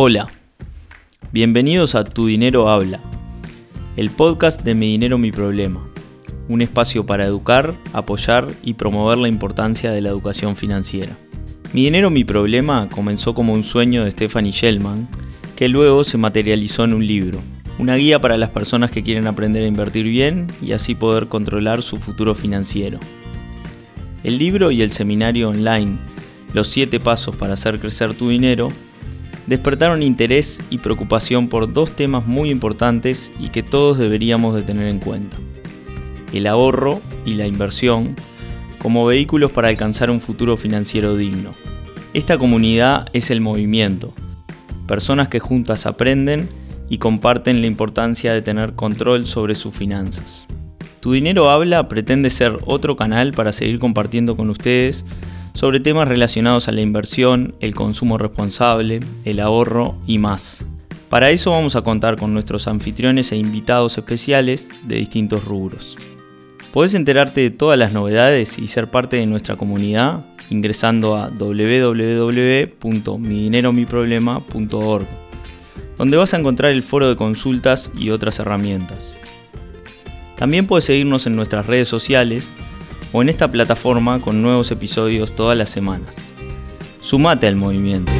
Hola, bienvenidos a Tu Dinero Habla, el podcast de Mi Dinero Mi Problema, un espacio para educar, apoyar y promover la importancia de la educación financiera. Mi Dinero Mi Problema comenzó como un sueño de Stephanie Shellman, que luego se materializó en un libro, una guía para las personas que quieren aprender a invertir bien y así poder controlar su futuro financiero. El libro y el seminario online, Los 7 Pasos para hacer crecer tu dinero, despertaron interés y preocupación por dos temas muy importantes y que todos deberíamos de tener en cuenta. El ahorro y la inversión como vehículos para alcanzar un futuro financiero digno. Esta comunidad es el movimiento, personas que juntas aprenden y comparten la importancia de tener control sobre sus finanzas. Tu Dinero Habla pretende ser otro canal para seguir compartiendo con ustedes sobre temas relacionados a la inversión, el consumo responsable, el ahorro y más. Para eso vamos a contar con nuestros anfitriones e invitados especiales de distintos rubros. Podés enterarte de todas las novedades y ser parte de nuestra comunidad ingresando a www.midineromiproblema.org, donde vas a encontrar el foro de consultas y otras herramientas. También puedes seguirnos en nuestras redes sociales o en esta plataforma con nuevos episodios todas las semanas. Sumate al movimiento.